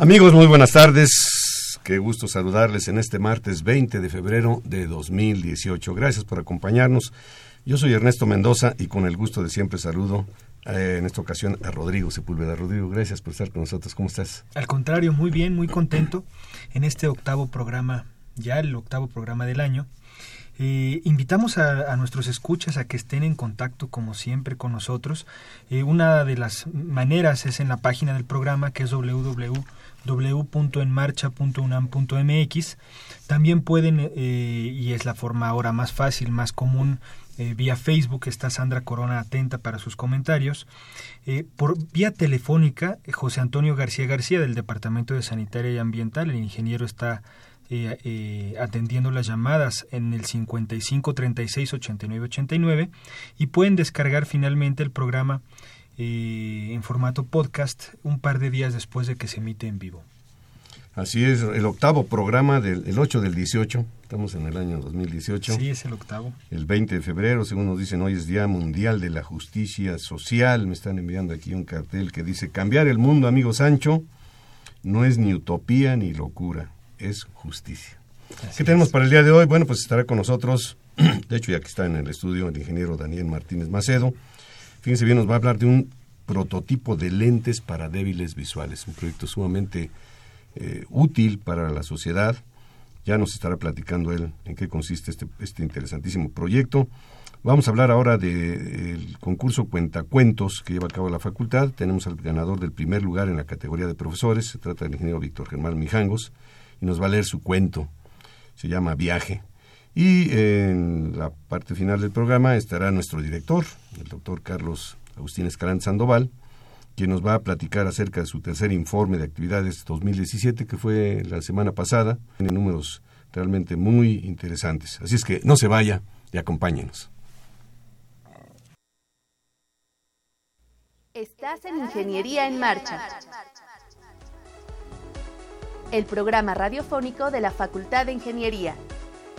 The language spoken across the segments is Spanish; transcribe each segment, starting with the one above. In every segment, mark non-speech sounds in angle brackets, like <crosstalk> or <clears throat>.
Amigos, muy buenas tardes. Qué gusto saludarles en este martes 20 de febrero de 2018. Gracias por acompañarnos. Yo soy Ernesto Mendoza y con el gusto de siempre saludo eh, en esta ocasión a Rodrigo Sepúlveda. Rodrigo, gracias por estar con nosotros. ¿Cómo estás? Al contrario, muy bien, muy contento en este octavo programa, ya el octavo programa del año. Eh, invitamos a, nuestros escuchas a que estén en contacto como siempre con nosotros. Eh, una de las maneras es en la página del programa que es www www.enmarcha.unam.mx. También pueden, eh, y es la forma ahora más fácil, más común, eh, vía Facebook está Sandra Corona atenta para sus comentarios. Eh, por vía telefónica, José Antonio García García del Departamento de Sanitaria y Ambiental, el ingeniero está atendiendo las llamadas en el 55 36 89 89 y pueden descargar finalmente el programa eh, en formato podcast un par de días después de que se emite en vivo. Así es, el octavo programa del el 8 del 18, estamos en el año 2018. Sí, es el octavo. El 20 de febrero, según nos dicen, hoy es Día Mundial de la Justicia Social. Me están enviando aquí un cartel que dice, cambiar el mundo, amigo Sancho, no es ni utopía ni locura, es justicia. ¿Qué tenemos para el día de hoy? Bueno, pues estará con nosotros, <clears throat> de hecho ya que está en el estudio, el ingeniero Daniel Martínez Macedo Fíjense bien, nos va a hablar de un prototipo de lentes para débiles visuales, un proyecto sumamente eh, útil para la sociedad. Ya nos estará platicando él en qué consiste este, este interesantísimo proyecto. Vamos a hablar ahora del concurso Cuentacuentos que lleva a cabo la facultad. Tenemos al ganador del primer lugar en la categoría de profesores. Se trata del ingeniero Víctor Germán Mijangos y nos va a leer su cuento. Se llama Viaje. Y en la parte final del programa estará nuestro director, el doctor Carlos Agustín Escalante Sandoval, quien nos va a platicar acerca de su tercer informe de actividades 2017, que fue la semana pasada. Tiene números realmente muy interesantes. Así es que no se vaya y acompáñenos. Estás en Ingeniería en Marcha, el programa radiofónico de la Facultad de Ingeniería.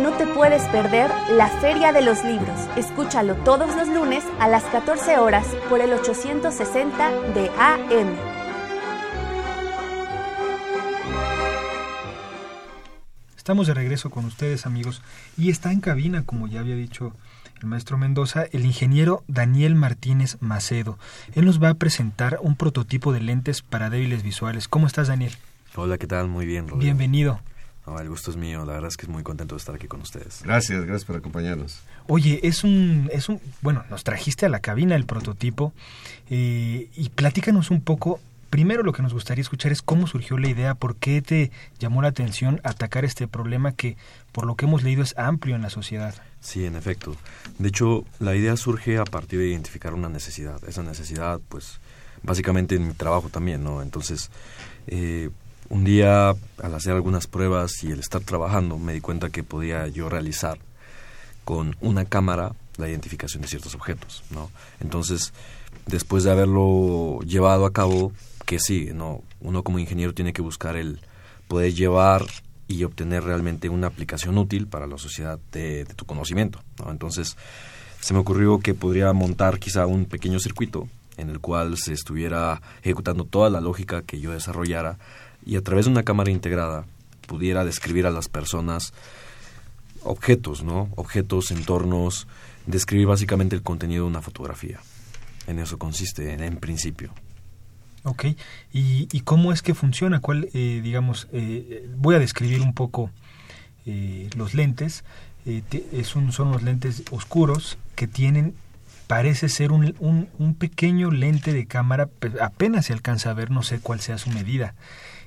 no te puedes perder la Feria de los Libros. Escúchalo todos los lunes a las 14 horas por el 860 de AM. Estamos de regreso con ustedes amigos y está en cabina, como ya había dicho el maestro Mendoza, el ingeniero Daniel Martínez Macedo. Él nos va a presentar un prototipo de lentes para débiles visuales. ¿Cómo estás Daniel? Hola, ¿qué tal? Muy bien, Rodrigo. Bienvenido el gusto es mío, la verdad es que es muy contento de estar aquí con ustedes. Gracias, gracias por acompañarnos. Oye, es un, es un, bueno, nos trajiste a la cabina el prototipo eh, y platícanos un poco. Primero lo que nos gustaría escuchar es cómo surgió la idea, por qué te llamó la atención atacar este problema que, por lo que hemos leído, es amplio en la sociedad. Sí, en efecto. De hecho, la idea surge a partir de identificar una necesidad. Esa necesidad, pues, básicamente en mi trabajo también, ¿no? Entonces, eh, un día, al hacer algunas pruebas y el estar trabajando, me di cuenta que podía yo realizar con una cámara la identificación de ciertos objetos, ¿no? Entonces después de haberlo llevado a cabo, que sí, no, uno como ingeniero tiene que buscar el poder llevar y obtener realmente una aplicación útil para la sociedad de, tu conocimiento. Entonces, se me ocurrió que podría montar quizá un pequeño circuito en el cual se estuviera ejecutando toda la lógica que yo desarrollara y a través de una cámara integrada pudiera describir a las personas objetos, ¿no? Objetos, entornos, describir básicamente el contenido de una fotografía. En eso consiste, en, principio. Ok, ¿Y, cómo es que funciona? ¿Cuál, eh, digamos, eh, voy a describir un poco eh, los lentes. es un, son los lentes oscuros que tienen, parece ser un, un, un pequeño lente de cámara, apenas se alcanza a ver, no sé cuál sea su medida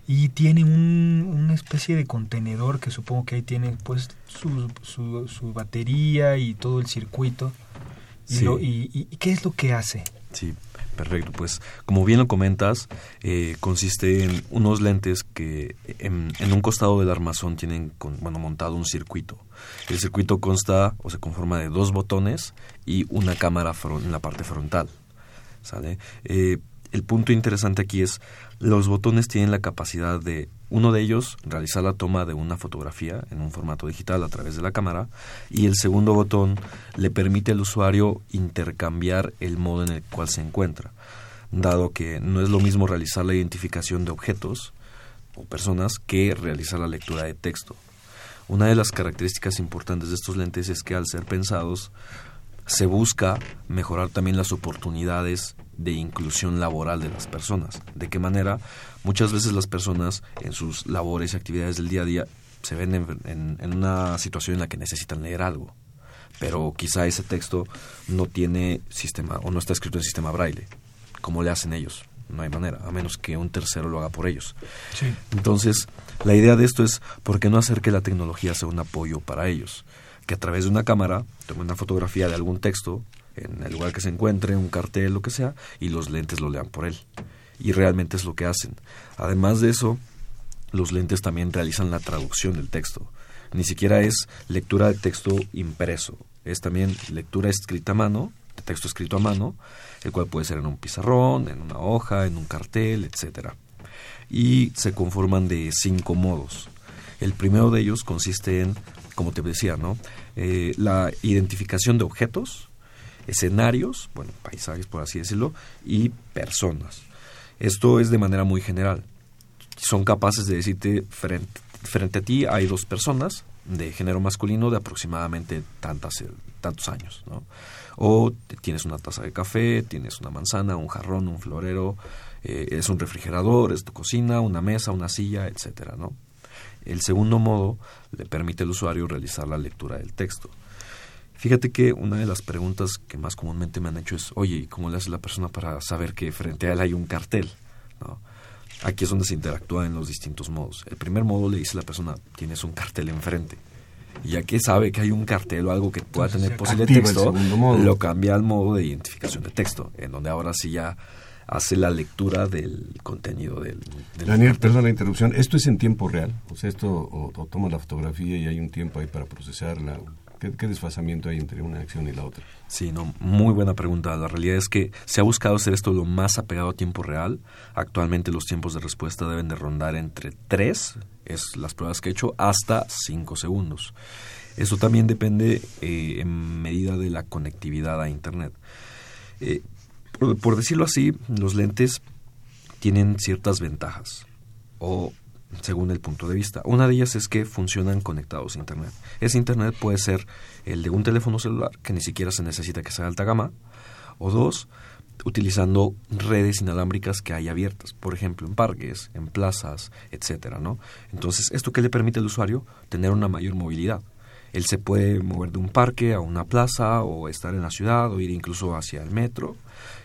y tiene un, una especie de contenedor que supongo que ahí tiene pues su, su, batería y todo el circuito. Y, y, qué es lo que hace? Sí, perfecto. Pues como bien lo comentas, eh, consiste en unos lentes que en, un costado del armazón tienen bueno, montado un circuito. El circuito consta o se conforma de dos botones y una cámara en la parte frontal. ¿Sale? Eh, el punto interesante aquí es los botones tienen la capacidad de uno de ellos realizar la toma de una fotografía en un formato digital a través de la cámara y el segundo botón le permite al usuario intercambiar el modo en el cual se encuentra, dado que no es lo mismo realizar la identificación de objetos o personas que realizar la lectura de texto. Una de las características importantes de estos lentes es que al ser pensados se busca mejorar también las oportunidades de inclusión laboral de las personas. ¿De qué manera? Muchas veces las personas en sus labores y actividades del día a día se ven en, una situación en la que necesitan leer algo, pero quizá ese texto no tiene sistema o no está escrito en sistema braille. ¿Cómo le hacen ellos? No hay manera, a menos que un tercero lo haga por ellos. Entonces, la idea de esto es, ¿por qué no hacer que la tecnología sea un apoyo para ellos? Que a través de una cámara tome una fotografía de algún texto en el lugar que se encuentre, un cartel, lo que sea, y los lentes lo lean por él. Y realmente es lo que hacen. Además de eso, los lentes también realizan la traducción del texto. Ni siquiera es lectura de texto impreso, es también lectura escrita a mano, de texto escrito a mano, el cual puede ser en un pizarrón, en una hoja, en un cartel, etcétera. Y se conforman de cinco modos. El primero de ellos consiste en, como te decía, ¿no? Eh, la identificación de objetos, escenarios, bueno, paisajes por así decirlo, y personas. Esto es de manera muy general. Son capaces de decirte frente, frente a ti hay dos personas de género masculino de aproximadamente tantas, tantos años, ¿no? O tienes una taza de café, tienes una manzana, un jarrón, un florero, eh, es un refrigerador, es tu cocina, una mesa, una silla, etcétera, ¿no? El segundo modo le permite al usuario realizar la lectura del texto. Fíjate que una de las preguntas que más comúnmente me han hecho es, oye, ¿cómo le hace la persona para saber que frente a él hay un cartel? ¿No? Aquí es donde se interactúa en los distintos modos. El primer modo le dice a la persona, tienes un cartel enfrente. Y ya que sabe que hay un cartel o algo que pueda tener posible texto, lo cambia al modo de identificación de texto, en donde ahora sí ya hace la lectura del contenido del... Daniel, perdón la interrupción, ¿esto es en tiempo real? O sea, esto o, o toma la fotografía y hay un tiempo ahí para procesarla. ¿Qué, desfasamiento hay entre una acción y la otra? Sí, no, muy buena pregunta. La realidad es que se ha buscado hacer esto lo más apegado a tiempo real. Actualmente los tiempos de respuesta deben de rondar entre 3, es las pruebas que he hecho, hasta 5 segundos. Eso también depende eh, en medida de la conectividad a Internet. Eh, por decirlo así, los lentes tienen ciertas ventajas o según el punto de vista. Una de ellas es que funcionan conectados a Internet. Ese Internet puede ser el de un teléfono celular, que ni siquiera se necesita que sea alta gama, o dos, utilizando redes inalámbricas que hay abiertas, por ejemplo, en parques, en plazas, etcétera, ¿no? Entonces, ¿esto qué le permite al usuario? Tener una mayor movilidad. Él se puede mover de un parque a una plaza o estar en la ciudad o ir incluso hacia el metro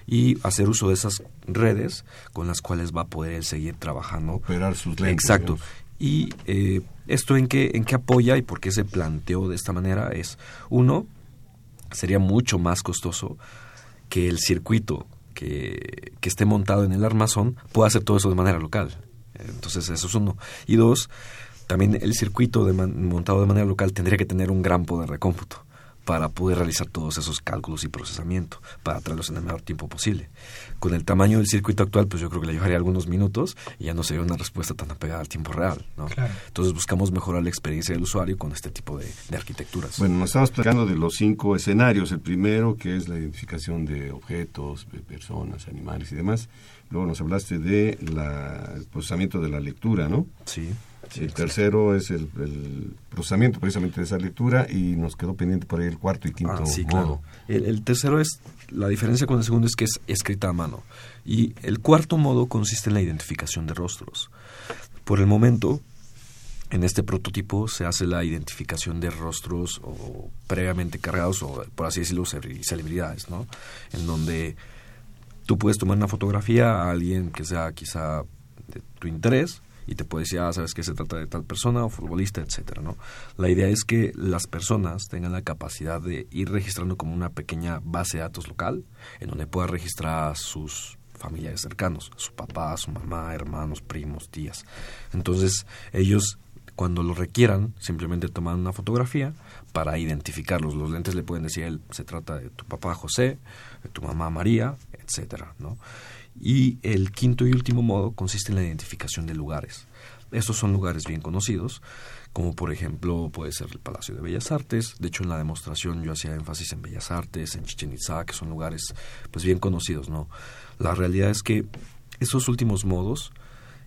y hacer uso de esas redes con las cuales va a poder seguir trabajando. Operar sus lentes. Exacto. Y eh, esto en qué, en qué apoya y por qué se planteó de esta manera es, uno, sería mucho más costoso que el circuito que, que esté montado en el armazón pueda hacer todo eso de manera local. Entonces, eso es uno. Y dos, también el circuito de montado de manera local tendría que tener un gran poder de cómputo para poder realizar todos esos cálculos y procesamiento, para traerlos en el menor tiempo posible. Con el tamaño del circuito actual, pues yo creo que le llevaría algunos minutos y ya no sería una respuesta tan apegada al tiempo real. ¿no? Entonces buscamos mejorar la experiencia del usuario con este tipo de, arquitecturas. Bueno, nos estamos platicando de los cinco escenarios. El primero, que es la identificación de objetos, de personas, animales y demás. Luego nos hablaste de el procesamiento de la lectura, ¿no? Sí el tercero es el, procesamiento precisamente de esa lectura y nos quedó pendiente por ahí el cuarto y quinto ah, modo. El, tercero es, la diferencia con el segundo es que es escrita a mano. Y el cuarto modo consiste en la identificación de rostros. Por el momento, en este prototipo se hace la identificación de rostros o previamente cargados o, por así decirlo, celebridades, ¿no? En donde tú puedes tomar una fotografía a alguien que sea quizá de tu interés y te puede decir, ah, sabes que se trata de tal persona o futbolista, etcétera, ¿no? La idea es que las personas tengan la capacidad de ir registrando como una pequeña base de datos local en donde pueda registrar a sus familiares cercanos, su papá, su mamá, hermanos, primos, tías. Entonces, ellos cuando lo requieran, simplemente toman una fotografía para identificarlos. Los lentes le pueden decir, él se trata de tu papá José, de tu mamá María, etcétera, ¿no? Y el quinto y último modo consiste en la identificación de lugares. Estos son lugares bien conocidos, como por ejemplo puede ser el Palacio de Bellas Artes. De hecho, en la demostración yo hacía énfasis en Bellas Artes, en Chichen Itza, que son lugares pues bien conocidos, ¿no? La realidad es que esos últimos modos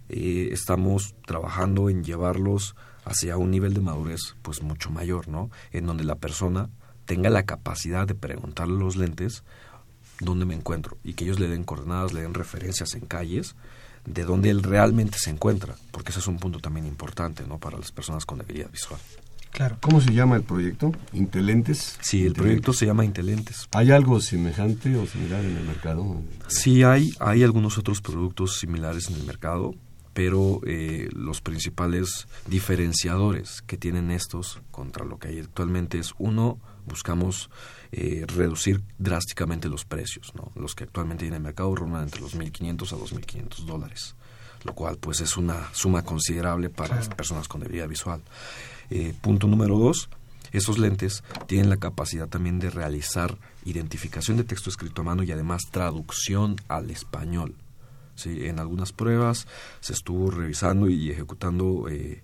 eh, estamos trabajando en llevarlos hacia un nivel de madurez pues mucho mayor, ¿no? En donde la persona tenga la capacidad de preguntarle los lentes dónde me encuentro y que ellos le den coordenadas, le den referencias en calles de dónde él realmente se encuentra, porque ese es un punto también importante ¿no? para las personas con debilidad visual. Claro. ¿Cómo se llama el proyecto? ¿Intelentes? Sí, el proyecto se llama Intelentes. ¿Hay algo semejante o similar en el mercado? Sí, hay, hay algunos otros productos similares en el mercado, pero eh, los principales diferenciadores que tienen estos contra lo que hay actualmente es uno, buscamos eh, reducir drásticamente los precios. ¿no? Los que actualmente en el mercado rondan entre los 1.500 a 2.500 dólares, lo cual pues es una suma considerable para las personas con debilidad visual. Eh, punto número dos, esos lentes tienen la capacidad también de realizar identificación de texto escrito a mano y además traducción al español. ¿sí? En algunas pruebas se estuvo revisando y ejecutando eh,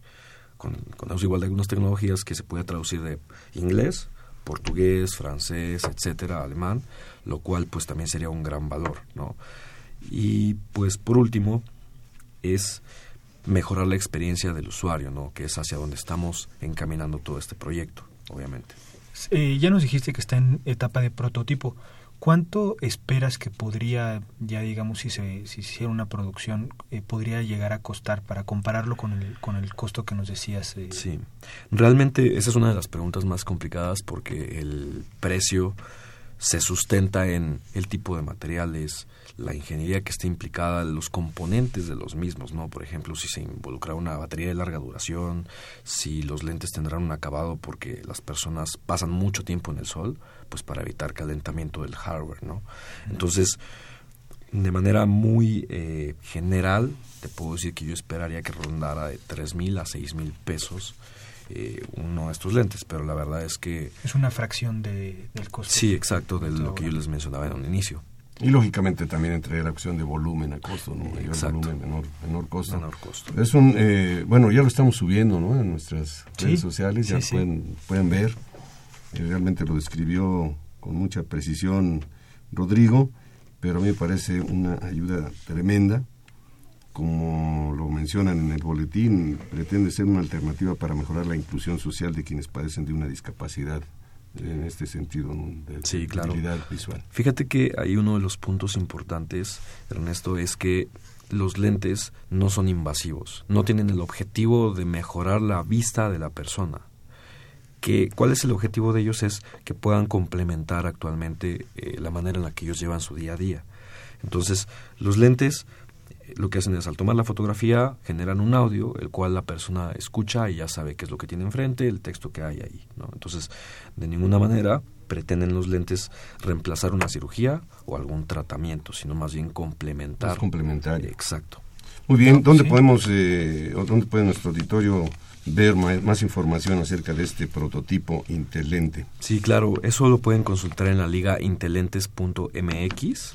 con, con igual de algunas tecnologías que se puede traducir de inglés portugués, francés, etcétera, alemán, lo cual pues también sería un gran valor, ¿no? Y pues por último es mejorar la experiencia del usuario, ¿no? Que es hacia donde estamos encaminando todo este proyecto, obviamente. Eh, ya nos dijiste que está en etapa de prototipo. ¿Cuánto esperas que podría, ya digamos, si se, si hiciera una producción, eh, podría llegar a costar para compararlo con el, con el costo que nos decías? Eh? Sí, realmente esa es una de las preguntas más complicadas porque el precio se sustenta en el tipo de materiales, la ingeniería que está implicada, los componentes de los mismos, ¿no? Por ejemplo, si se involucra una batería de larga duración, si los lentes tendrán un acabado porque las personas pasan mucho tiempo en el sol, pues para evitar calentamiento del hardware, ¿no? Entonces, de manera muy eh, general, te puedo decir que yo esperaría que rondara de tres mil a seis mil pesos eh, uno de estos lentes, pero la verdad es que... Es una fracción de, del costo. Sí, exacto, de lo que yo les mencionaba en un inicio. Y lógicamente también entre la opción de volumen a costo, ¿no? Mayor volumen, menor, menor costo. Menor costo. Es un, eh, bueno, ya lo estamos subiendo, ¿no? En nuestras redes sociales, ya pueden, pueden ver. Realmente lo describió con mucha precisión Rodrigo, pero a mí me parece una ayuda tremenda. Como lo mencionan en el boletín, pretende ser una alternativa para mejorar la inclusión social de quienes padecen de una discapacidad en este sentido de sí, claro. visual. Fíjate que hay uno de los puntos importantes, Ernesto, es que los lentes no son invasivos, no tienen el objetivo de mejorar la vista de la persona. Que, ¿Cuál es el objetivo de ellos? Es que puedan complementar actualmente eh, la manera en la que ellos llevan su día a día. Entonces, los lentes lo que hacen es al tomar la fotografía generan un audio el cual la persona escucha y ya sabe qué es lo que tiene enfrente, el texto que hay ahí. ¿no? Entonces, de ninguna manera pretenden los lentes reemplazar una cirugía o algún tratamiento, sino más bien complementar. Es complementario. Exacto. Muy bien, ¿dónde podemos, eh, o dónde puede nuestro auditorio ver más, información acerca de este prototipo Intelente? Sí, claro, eso lo pueden consultar en la liga intelentes.mx,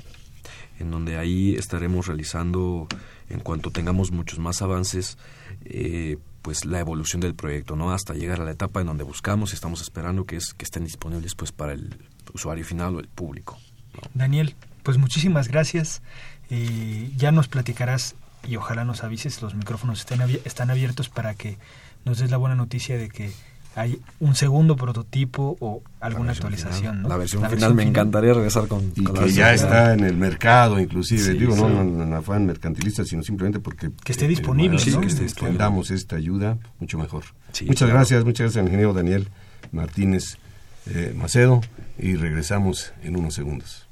en donde ahí estaremos realizando, en cuanto tengamos muchos más avances, eh, pues la evolución del proyecto, ¿no? Hasta llegar a la etapa en donde buscamos y estamos esperando que, es, que estén disponibles pues para el usuario final o el público. Daniel, pues muchísimas gracias. Eh, ya nos platicarás y ojalá nos avises, los micrófonos estén están abiertos para que nos des la buena noticia de que hay un segundo prototipo o alguna actualización. ¿no? La versión final me encantaría regresar con, y que ya está en el mercado, inclusive. Digo, no, en afán mercantilista, sino simplemente porque... Que esté disponible, sí, que esté disponible. damos esta ayuda, mucho mejor. muchas gracias, muchas gracias al ingeniero Daniel Martínez eh, Macedo y regresamos en unos segundos.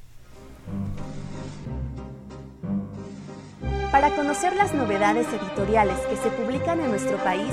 Para conocer las novedades editoriales que se publican en nuestro país,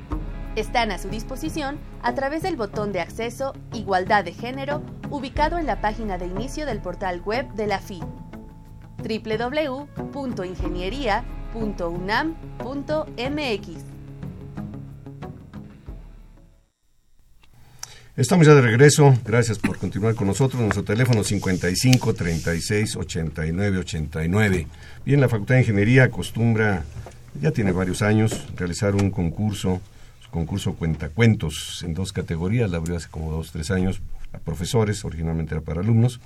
Están a su disposición a través del botón de acceso Igualdad de Género ubicado en la página de inicio del portal web de la FI www.ingeniería.unam.mx. Estamos ya de regreso. Gracias por continuar con nosotros. Nuestro teléfono 55 36 89 89. Bien, la Facultad de Ingeniería acostumbra, ya tiene varios años, realizar un concurso concurso Cuentacuentos en dos categorías, la abrió hace como dos, tres años a profesores, originalmente era para alumnos.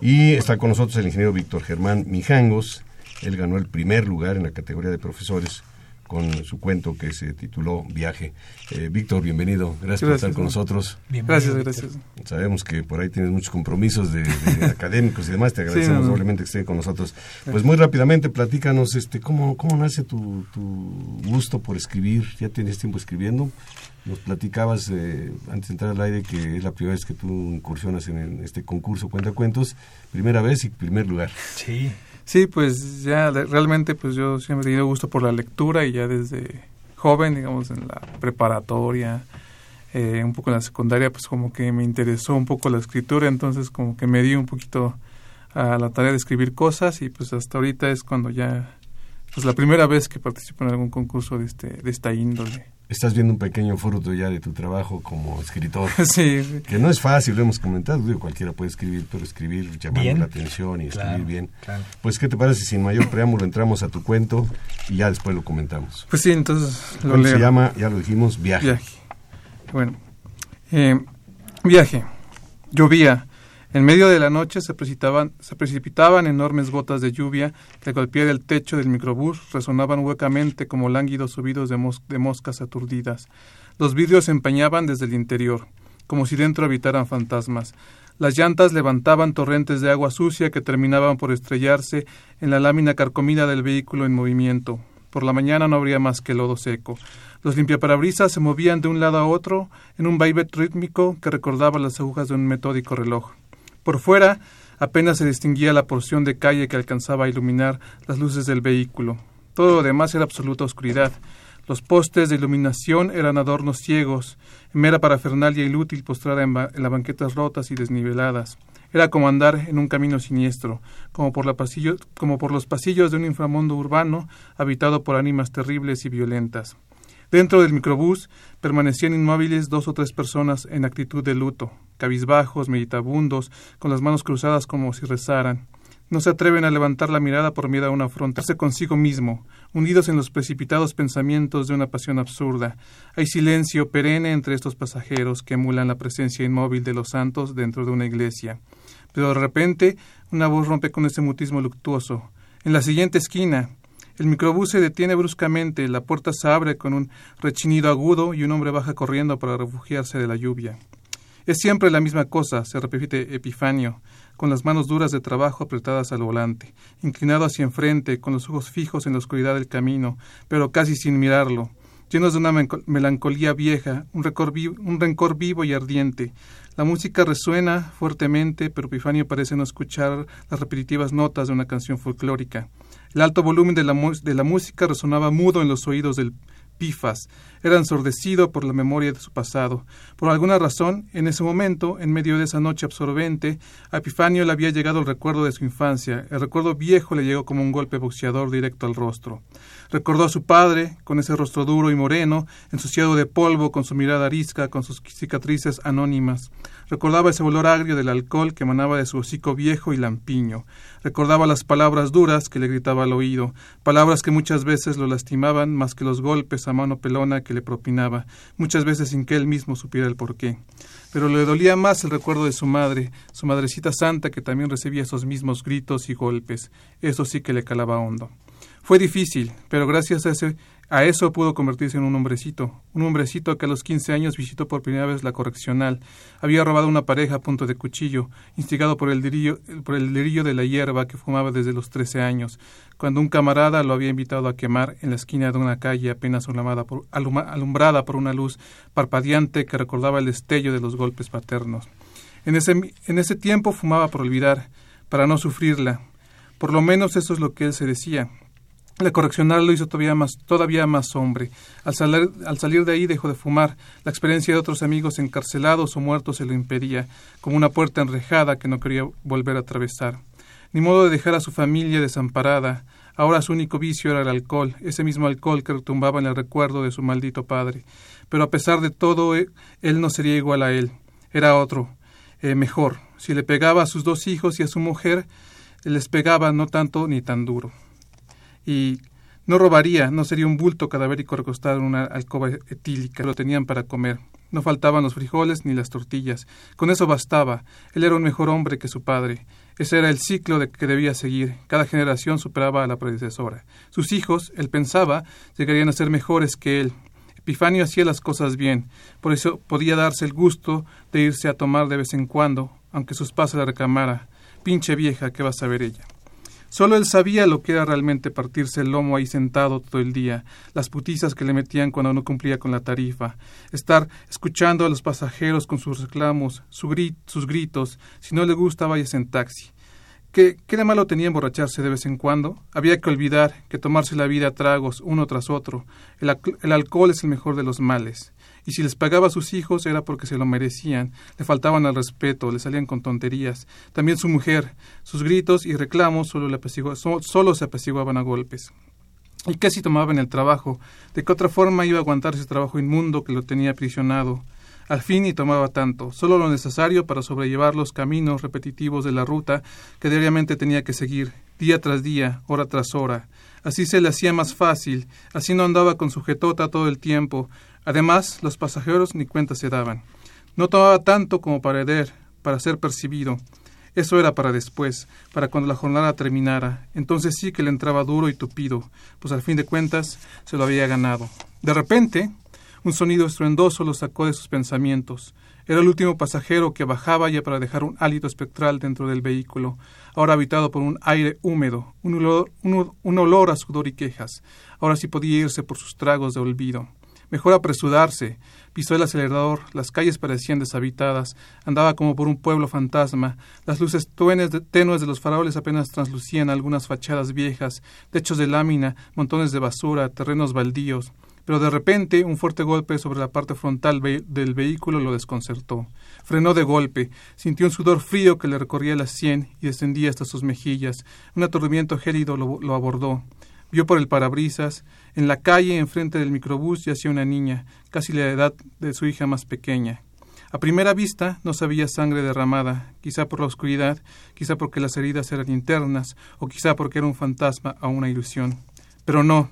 Y está con nosotros el ingeniero Víctor Germán Mijangos, él ganó el primer lugar en la categoría de profesores con su cuento que se tituló Viaje. Eh, Víctor, bienvenido. Gracias, por estar con nosotros. Gracias, gracias. Sabemos que por ahí tienes muchos compromisos de, <laughs> académicos y demás. Te agradecemos doblemente que esté con nosotros. Pues muy rápidamente, platícanos este, cómo, cómo nace tu, tu gusto por escribir. ¿Ya tienes tiempo escribiendo? Nos platicabas eh, antes de entrar al aire que es la primera vez que tú incursionas en, este concurso Cuenta Cuentos. Primera vez y primer lugar. Sí. Sí, pues ya realmente pues yo siempre he tenido gusto por la lectura y ya desde joven, digamos en la preparatoria, eh, un poco en la secundaria, pues como que me interesó un poco la escritura, entonces como que me di un poquito a la tarea de escribir cosas y pues hasta ahorita es cuando ya, pues la primera vez que participo en algún concurso de, este, de esta índole estás viendo un pequeño fruto ya de tu trabajo como escritor. <laughs> Sí, Que no es fácil, lo hemos comentado, cualquiera puede escribir, pero escribir llamando la atención y escribir bien. Pues, ¿qué te parece si sin mayor preámbulo entramos a tu cuento y ya después lo comentamos? Pues sí, entonces lo leo. se llama, ya lo dijimos, Viaje. Viaje. Bueno, eh, Viaje. Llovía en medio de la noche se precipitaban, enormes gotas de lluvia que al el techo del microbús resonaban huecamente como lánguidos subidos de, de moscas aturdidas. Los vidrios se empañaban desde el interior, como si dentro habitaran fantasmas. Las llantas levantaban torrentes de agua sucia que terminaban por estrellarse en la lámina carcomida del vehículo en movimiento. Por la mañana no habría más que lodo seco. Los limpiaparabrisas se movían de un lado a otro en un vaivén rítmico que recordaba las agujas de un metódico reloj. Por fuera apenas se distinguía la porción de calle que alcanzaba a iluminar las luces del vehículo. Todo lo demás era absoluta oscuridad. Los postes de iluminación eran adornos ciegos, mera parafernalia inútil postrada en, las banquetas rotas y desniveladas. Era como andar en un camino siniestro, como por, como por los pasillos de un inframundo urbano habitado por ánimas terribles y violentas. Dentro del microbús permanecían inmóviles dos o tres personas en actitud de luto, cabizbajos, meditabundos, con las manos cruzadas como si rezaran. No se atreven a levantar la mirada por miedo a una afrontarse consigo mismo, hundidos en los precipitados pensamientos de una pasión absurda. Hay silencio perenne entre estos pasajeros que emulan la presencia inmóvil de los santos dentro de una iglesia. Pero de repente una voz rompe con ese mutismo luctuoso. En la siguiente esquina, El microbús se detiene bruscamente, la puerta se abre con un rechinido agudo y un hombre baja corriendo para refugiarse de la lluvia. Es siempre la misma cosa, se repite Epifanio, con las manos duras de trabajo apretadas al volante, inclinado hacia enfrente, con los ojos fijos en la oscuridad del camino, pero casi sin mirarlo, llenos de una melancolía vieja, un, un rencor vivo y ardiente. La música resuena fuertemente, pero Epifanio parece no escuchar las repetitivas notas de una canción folclórica. El alto volumen de la, de la música resonaba mudo en los oídos del Pifas. Era ensordecido por la memoria de su pasado. Por alguna razón, en ese momento, en medio de esa noche absorbente, a Epifanio le había llegado el recuerdo de su infancia. El recuerdo viejo le llegó como un golpe boxeador directo al rostro. Recordó a su padre, con ese rostro duro y moreno, ensuciado de polvo, con su mirada arisca, con sus cicatrices anónimas. Recordaba ese olor agrio del alcohol que emanaba de su hocico viejo y lampiño. Recordaba las palabras duras que le gritaba al oído, palabras que muchas veces lo lastimaban más que los golpes a mano pelona que le propinaba, muchas veces sin que él mismo supiera el porqué. Pero le dolía más el recuerdo de su madre, su madrecita santa que también recibía esos mismos gritos y golpes. Eso sí que le calaba hondo. Fue difícil, pero gracias a ese a eso pudo convertirse en un hombrecito, un hombrecito que a los quince años visitó por primera vez la correccional. Había robado una pareja a punto de cuchillo, instigado por el delirio, por el de la hierba que fumaba desde los trece años, cuando un camarada lo había invitado a quemar en la esquina de una calle apenas alumbrada por una luz parpadeante que recordaba el destello de los golpes paternos. En ese, en ese tiempo fumaba por olvidar, para no sufrirla. Por lo menos eso es lo que él se decía. La correccional lo hizo todavía más, todavía más hombre. Al salir, al salir de ahí dejó de fumar. La experiencia de otros amigos encarcelados o muertos se lo impedía, como una puerta enrejada que no quería volver a atravesar. Ni modo de dejar a su familia desamparada. Ahora su único vicio era el alcohol, ese mismo alcohol que retumbaba en el recuerdo de su maldito padre. Pero a pesar de todo, eh, él no sería igual a él. Era otro, eh, mejor. Si le pegaba a sus dos hijos y a su mujer, les pegaba no tanto ni tan duro y no robaría, no sería un bulto cadavérico recostado en una alcoba etílica. Lo tenían para comer. No faltaban los frijoles ni las tortillas. Con eso bastaba. Él era un mejor hombre que su padre. Ese era el ciclo de que debía seguir. Cada generación superaba a la predecesora. Sus hijos, él pensaba, llegarían a ser mejores que él. Epifanio hacía las cosas bien. Por eso podía darse el gusto de irse a tomar de vez en cuando, aunque sus pasos la reclamara. Pinche vieja, ¿qué va a saber ella? Solo él sabía lo que era realmente partirse el lomo ahí sentado todo el día, las putizas que le metían cuando no cumplía con la tarifa, estar escuchando a los pasajeros con sus reclamos, sus gritos, si no le gusta vayas en taxi. ¿Qué, ¿Qué de malo tenía emborracharse de vez en cuando? Había que olvidar que tomarse la vida a tragos uno tras otro. el alcohol es el mejor de los males y si les pagaba a sus hijos era porque se lo merecían, le faltaban al respeto, le salían con tonterías. También su mujer, sus gritos y reclamos solo, se apaciguaban a golpes. ¿Y qué si tomaba en el trabajo? ¿De qué otra forma iba a aguantar ese trabajo inmundo que lo tenía aprisionado? Al fin y tomaba tanto, solo lo necesario para sobrellevar los caminos repetitivos de la ruta que diariamente tenía que seguir, día tras día, hora tras hora. Así se le hacía más fácil, así no andaba con sujetota todo el tiempo, Además, los pasajeros ni cuenta se daban. No tomaba tanto como para herer, para ser percibido. Eso era para después, para cuando la jornada terminara. Entonces sí que le entraba duro y tupido, pues al fin de cuentas se lo había ganado. De repente, un sonido estruendoso lo sacó de sus pensamientos. Era el último pasajero que bajaba ya para dejar un hálito espectral dentro del vehículo, ahora habitado por un aire húmedo, un olor, un olor a sudor y quejas. Ahora sí podía irse por sus tragos de olvido. Mejor apresurarse. Pisó el acelerador, las calles parecían deshabitadas, andaba como por un pueblo fantasma, las luces tenues de los faroles apenas translucían algunas fachadas viejas, techos de lámina, montones de basura, terrenos baldíos. Pero de repente un fuerte golpe sobre la parte frontal del vehículo lo desconcertó. Frenó de golpe, sintió un sudor frío que le recorría la sien y descendía hasta sus mejillas. Un aturdimiento gélido lo abordó. Vio por el parabrisas, en la calle, enfrente del microbús, yacía una niña, casi la edad de su hija más pequeña. A primera vista no sabía sangre derramada, quizá por la oscuridad, quizá porque las heridas eran internas, o quizá porque era un fantasma o una ilusión. Pero no,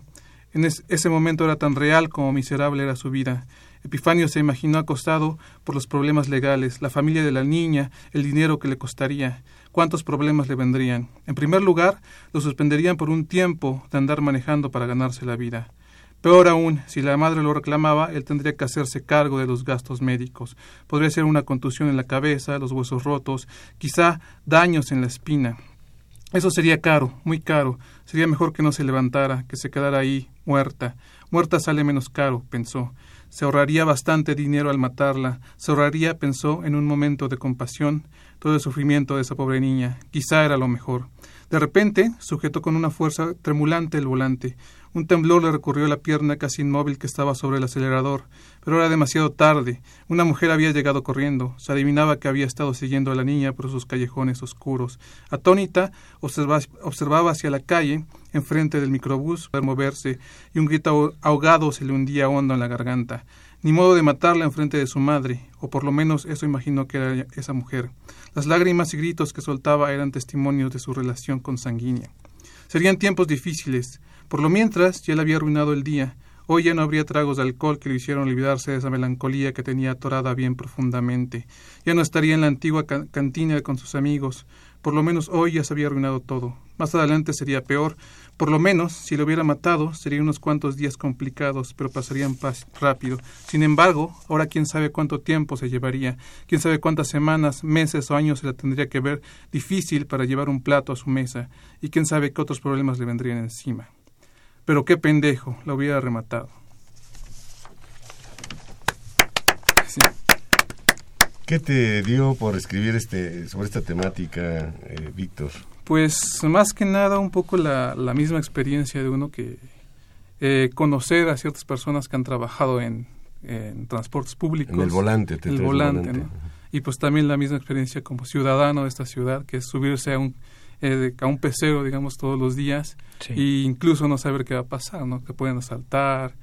En ese momento era tan real como miserable era su vida. Epifanio se imaginó acostado por los problemas legales, la familia de la niña, el dinero que le costaría, cuántos problemas le vendrían. En primer lugar, lo suspenderían por un tiempo de andar manejando para ganarse la vida. Peor aún, si la madre lo reclamaba, él tendría que hacerse cargo de los gastos médicos. Podría ser una contusión en la cabeza, los huesos rotos, quizá daños en la espina. Eso sería caro, muy caro. Sería mejor que no se levantara, que se quedara ahí, muerta. Muerta sale menos caro, pensó. Se ahorraría bastante dinero al matarla. Se ahorraría, pensó, en un momento de compasión, todo el sufrimiento de esa pobre niña. Quizá era lo mejor. De repente, sujetó con una fuerza tremulante el volante. Un temblor le recorrió la pierna casi inmóvil que estaba sobre el acelerador, pero era demasiado tarde. Una mujer había llegado corriendo. Se adivinaba que había estado siguiendo a la niña por sus callejones oscuros. Atónita, observaba hacia la calle, enfrente del microbús, para moverse, y un grito ahogado se le hundía hondo en la garganta. Ni modo de matarla enfrente de su madre, o por lo menos eso imaginó que era esa mujer. Las lágrimas y gritos que soltaba eran testimonios de su relación consanguínea. Serían tiempos difíciles, por lo mientras, ya le había arruinado el día. Hoy ya no habría tragos de alcohol que le hicieron olvidarse de esa melancolía que tenía atorada bien profundamente. Ya no estaría en la antigua cantina con sus amigos. Por lo menos hoy ya se había arruinado todo. Más adelante sería peor. Por lo menos, si lo hubiera matado, serían unos cuantos días complicados, pero pasarían rápido. Sin embargo, ahora quién sabe cuánto tiempo se llevaría, quién sabe cuántas semanas, meses o años se la tendría que ver difícil para llevar un plato a su mesa, y quién sabe qué otros problemas le vendrían encima. Pero qué pendejo, la hubiera rematado. ¿Qué te dio por escribir este sobre esta temática, eh, Víctor? Pues más que nada un poco la, la misma experiencia de uno que eh, conocer a ciertas personas que han trabajado en, en transportes públicos. En el volante, te el volante, ¿no? Y pues también la misma experiencia como ciudadano de esta ciudad, que es subirse a un eh, a un pecero, digamos, todos los días e incluso no saber qué va a pasar, ¿no? Que pueden asaltar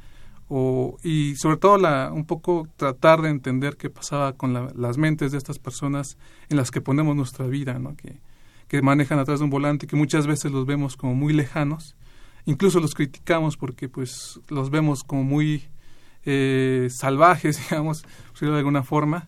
o y sobre todo la un poco tratar de entender qué pasaba con las mentes de estas personas en las que ponemos nuestra vida, ¿no? Que, que manejan atrás de un volante y que muchas veces los vemos como muy lejanos, incluso los criticamos porque pues los vemos como muy eh, salvajes, <laughs> digamos, de alguna forma,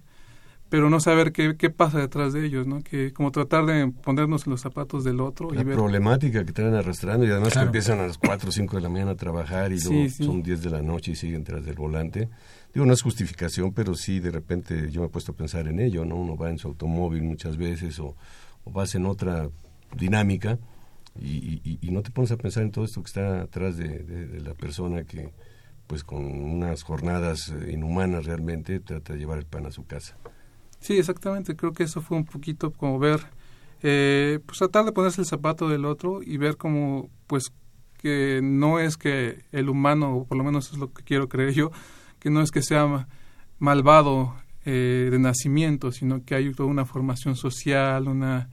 pero no saber qué, qué pasa detrás de ellos, ¿no? Que como tratar de ponernos en los zapatos del otro. La problemática que traen arrastrando y además que empiezan a las 4 o 5 de la mañana a trabajar y luego son 10 de la noche y siguen tras del volante. Digo, no es justificación, pero sí de repente yo me he puesto a pensar en ello, ¿no? Uno va en su automóvil muchas veces o, o vas en otra dinámica y, y, no te pones a pensar en todo esto que está atrás de, de la persona que pues con unas jornadas eh, inhumanas realmente trata de llevar el pan a su casa. Sí, exactamente. Creo que eso fue un poquito como ver, eh, pues tratar de ponerse el zapato del otro y ver como, pues, que no es que el humano, o por lo menos es lo que quiero creer yo, que no es que sea malvado eh, de nacimiento, sino que hay toda una formación social, una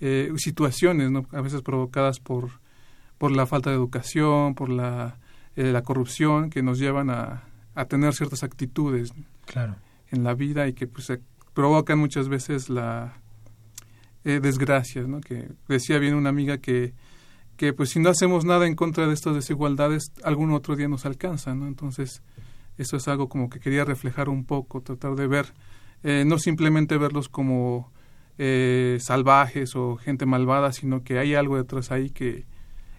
eh, situaciones, ¿no? A veces provocadas por, por la falta de educación, por la, eh, la corrupción, que nos llevan a, a tener ciertas actitudes claro. en la vida y que pues provocan muchas veces la eh, desgracia, ¿no? Que decía bien una amiga que, que pues si no hacemos nada en contra de estas desigualdades, algún otro día nos alcanza, ¿no? Entonces, eso es algo como que quería reflejar un poco, tratar de ver, eh, no simplemente verlos como eh, salvajes o gente malvada, sino que hay algo detrás ahí que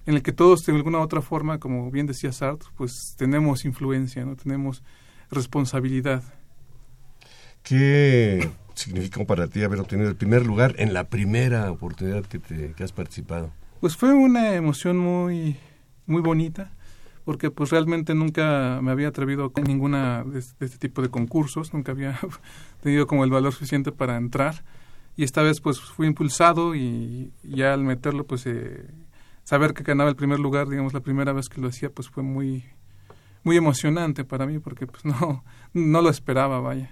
en el que todos de alguna u otra forma, como bien decía Sartre, pues tenemos influencia, no tenemos responsabilidad. ¿Qué significó para ti haber obtenido el primer lugar en la primera oportunidad que, te, has participado? Pues fue una emoción muy, muy bonita, porque pues realmente nunca me había atrevido a ninguna de, este tipo de concursos, nunca había <laughs> tenido como el valor suficiente para entrar, y esta vez pues fui impulsado y ya al meterlo pues eh, saber que ganaba el primer lugar, digamos la primera vez que lo hacía pues fue muy muy emocionante para mí porque pues <laughs> no no lo esperaba, vaya.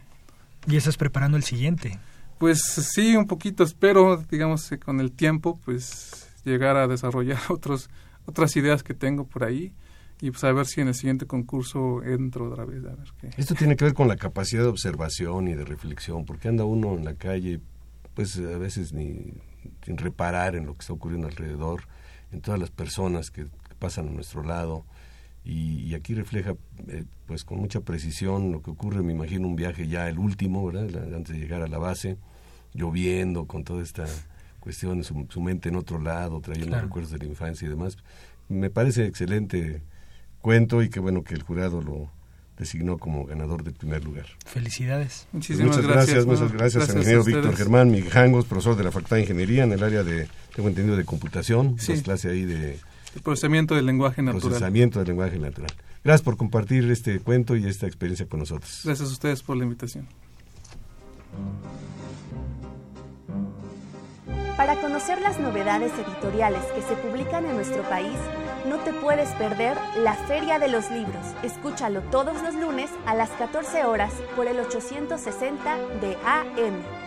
¿Y estás preparando el siguiente? Pues sí, un poquito. Espero, digamos, con el tiempo, pues llegar a desarrollar <laughs> otros, otras ideas que tengo por ahí y pues a ver si en el siguiente concurso entro otra vez. A ver qué. Esto tiene que ver con la capacidad de observación y de reflexión, porque anda uno en la calle, pues a veces ni sin reparar en lo que está ocurriendo alrededor, en todas las personas que, que pasan a nuestro lado y, aquí refleja eh, pues con mucha precisión lo que ocurre, me imagino un viaje ya el último, ¿verdad? Antes de llegar a la base, lloviendo con toda esta cuestión, su, su mente en otro lado, trayendo recuerdos de la infancia y demás. Me parece excelente cuento y qué bueno que el jurado lo designó como ganador del primer lugar. Felicidades. Muchísimas muchas gracias. Muchas gracias, al ingeniero Víctor Germán Mijangos, profesor de la Facultad de Ingeniería en el área de, tengo entendido, de computación, sí. clase ahí de el procesamiento del lenguaje natural. Procesamiento del lenguaje natural. Gracias por compartir este cuento y esta experiencia con nosotros. Gracias a ustedes por la invitación. Para conocer las novedades editoriales que se publican en nuestro país, no te puedes perder la Feria de los Libros. Escúchalo todos los lunes a las 14 horas por el 860 de AM.